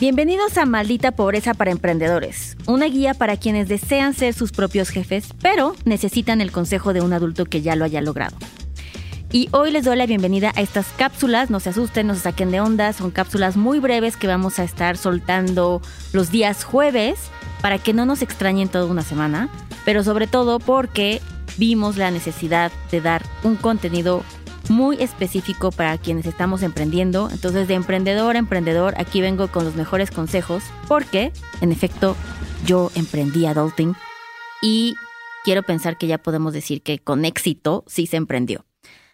Bienvenidos a Maldita Pobreza para Emprendedores, una guía para quienes desean ser sus propios jefes, pero necesitan el consejo de un adulto que ya lo haya logrado. Y hoy les doy la bienvenida a estas cápsulas, no se asusten, no se saquen de onda, son cápsulas muy breves que vamos a estar soltando los días jueves para que no nos extrañen toda una semana, pero sobre todo porque vimos la necesidad de dar un contenido muy específico para quienes estamos emprendiendo. Entonces, de emprendedor a emprendedor, aquí vengo con los mejores consejos porque, en efecto, yo emprendí adulting y quiero pensar que ya podemos decir que con éxito sí se emprendió.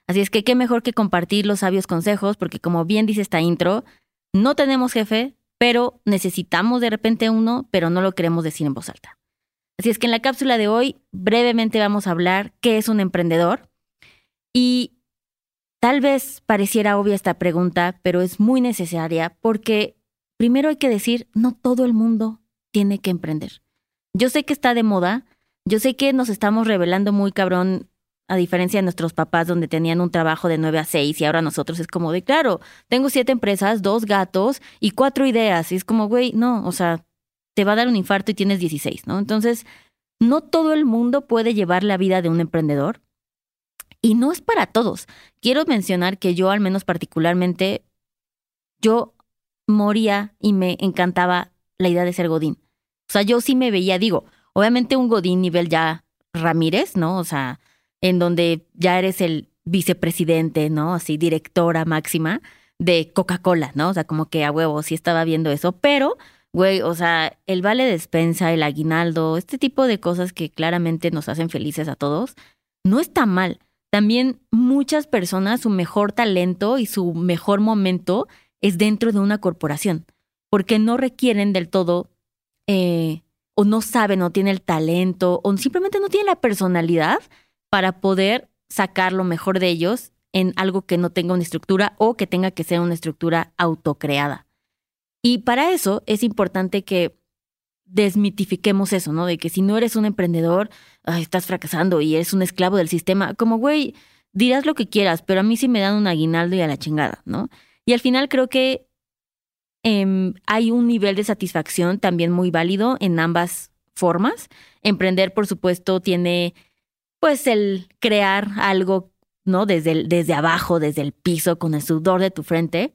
Así es que qué mejor que compartir los sabios consejos porque como bien dice esta intro, no tenemos jefe, pero necesitamos de repente uno, pero no lo queremos decir en voz alta. Así es que en la cápsula de hoy brevemente vamos a hablar qué es un emprendedor y Tal vez pareciera obvia esta pregunta, pero es muy necesaria porque primero hay que decir, no todo el mundo tiene que emprender. Yo sé que está de moda, yo sé que nos estamos revelando muy cabrón a diferencia de nuestros papás donde tenían un trabajo de 9 a 6 y ahora nosotros es como de, claro, tengo siete empresas, dos gatos y cuatro ideas. Y es como, güey, no, o sea, te va a dar un infarto y tienes 16, ¿no? Entonces, no todo el mundo puede llevar la vida de un emprendedor. Y no es para todos. Quiero mencionar que yo, al menos particularmente, yo moría y me encantaba la idea de ser Godín. O sea, yo sí me veía, digo, obviamente un Godín nivel ya Ramírez, ¿no? O sea, en donde ya eres el vicepresidente, ¿no? Así, directora máxima de Coca-Cola, ¿no? O sea, como que a huevo sí estaba viendo eso, pero, güey, o sea, el vale de despensa, el aguinaldo, este tipo de cosas que claramente nos hacen felices a todos, no está mal. También muchas personas, su mejor talento y su mejor momento es dentro de una corporación, porque no requieren del todo eh, o no saben o tienen el talento o simplemente no tienen la personalidad para poder sacar lo mejor de ellos en algo que no tenga una estructura o que tenga que ser una estructura autocreada. Y para eso es importante que desmitifiquemos eso, ¿no? De que si no eres un emprendedor, estás fracasando y eres un esclavo del sistema. Como, güey, dirás lo que quieras, pero a mí sí me dan un aguinaldo y a la chingada, ¿no? Y al final creo que em, hay un nivel de satisfacción también muy válido en ambas formas. Emprender, por supuesto, tiene pues el crear algo, ¿no? Desde, desde abajo, desde el piso, con el sudor de tu frente,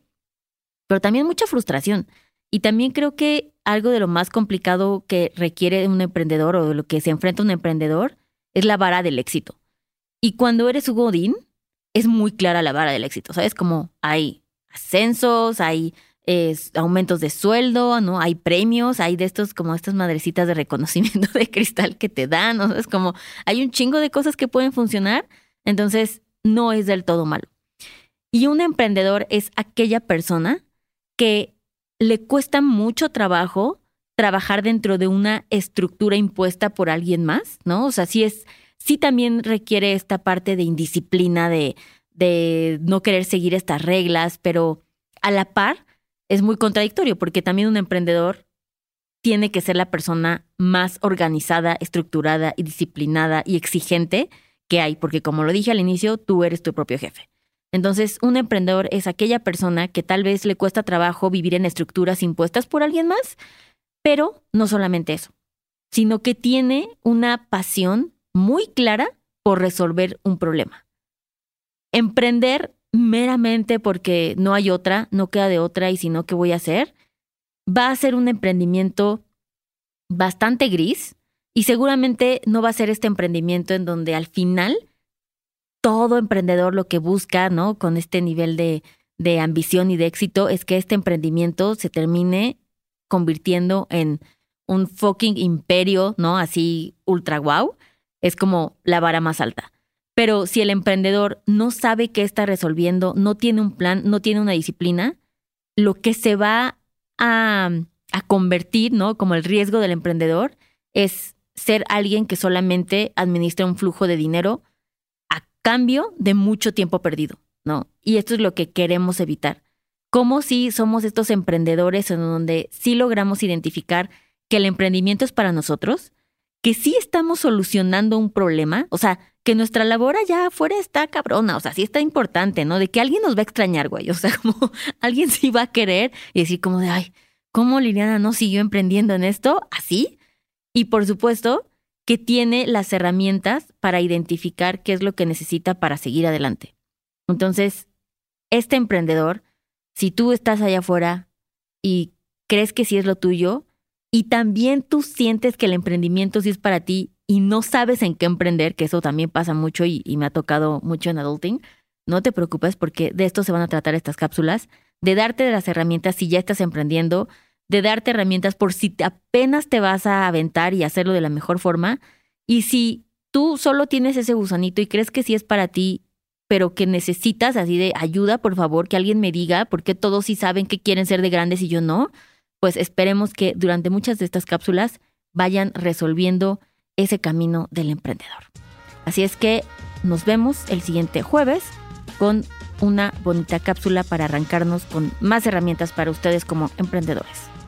pero también mucha frustración. Y también creo que algo de lo más complicado que requiere un emprendedor o de lo que se enfrenta un emprendedor es la vara del éxito. Y cuando eres Hugo Godín, es muy clara la vara del éxito, ¿sabes? Como hay ascensos, hay aumentos de sueldo, ¿no? Hay premios, hay de estos como estas madrecitas de reconocimiento de cristal que te dan. Es como hay un chingo de cosas que pueden funcionar, entonces no es del todo malo. Y un emprendedor es aquella persona que le cuesta mucho trabajo trabajar dentro de una estructura impuesta por alguien más, ¿no? O sea, sí es, sí también requiere esta parte de indisciplina, de, de no querer seguir estas reglas, pero a la par es muy contradictorio porque también un emprendedor tiene que ser la persona más organizada, estructurada y disciplinada y exigente que hay, porque como lo dije al inicio, tú eres tu propio jefe. Entonces, un emprendedor es aquella persona que tal vez le cuesta trabajo vivir en estructuras impuestas por alguien más, pero no solamente eso, sino que tiene una pasión muy clara por resolver un problema. Emprender meramente porque no hay otra, no queda de otra y si no, ¿qué voy a hacer? Va a ser un emprendimiento bastante gris y seguramente no va a ser este emprendimiento en donde al final todo emprendedor lo que busca, ¿no? Con este nivel de, de ambición y de éxito es que este emprendimiento se termine convirtiendo en un fucking imperio, ¿no? Así ultra wow. Es como la vara más alta. Pero si el emprendedor no sabe qué está resolviendo, no tiene un plan, no tiene una disciplina, lo que se va a, a convertir, ¿no? Como el riesgo del emprendedor es ser alguien que solamente administra un flujo de dinero cambio de mucho tiempo perdido, ¿no? Y esto es lo que queremos evitar. Como si somos estos emprendedores en donde sí logramos identificar que el emprendimiento es para nosotros, que sí estamos solucionando un problema, o sea, que nuestra labor allá afuera está cabrona, o sea, sí está importante, ¿no? De que alguien nos va a extrañar, güey, o sea, como alguien sí va a querer y decir como de, ay, ¿cómo Liliana no siguió emprendiendo en esto? Así. Y por supuesto que tiene las herramientas para identificar qué es lo que necesita para seguir adelante. Entonces, este emprendedor, si tú estás allá afuera y crees que sí es lo tuyo, y también tú sientes que el emprendimiento sí es para ti y no sabes en qué emprender, que eso también pasa mucho y, me ha tocado mucho en adulting, no te preocupes porque de esto se van a tratar estas cápsulas, de darte las herramientas si ya estás emprendiendo, de darte herramientas por si apenas te vas a aventar y hacerlo de la mejor forma. Y si tú solo tienes ese gusanito y crees que sí es para ti, pero que necesitas así de ayuda, por favor, que alguien me diga, porque todos sí saben que quieren ser de grandes y yo no, pues esperemos que durante muchas de estas cápsulas vayan resolviendo ese camino del emprendedor. Así es que nos vemos el siguiente jueves con una bonita cápsula para arrancarnos con más herramientas para ustedes como emprendedores.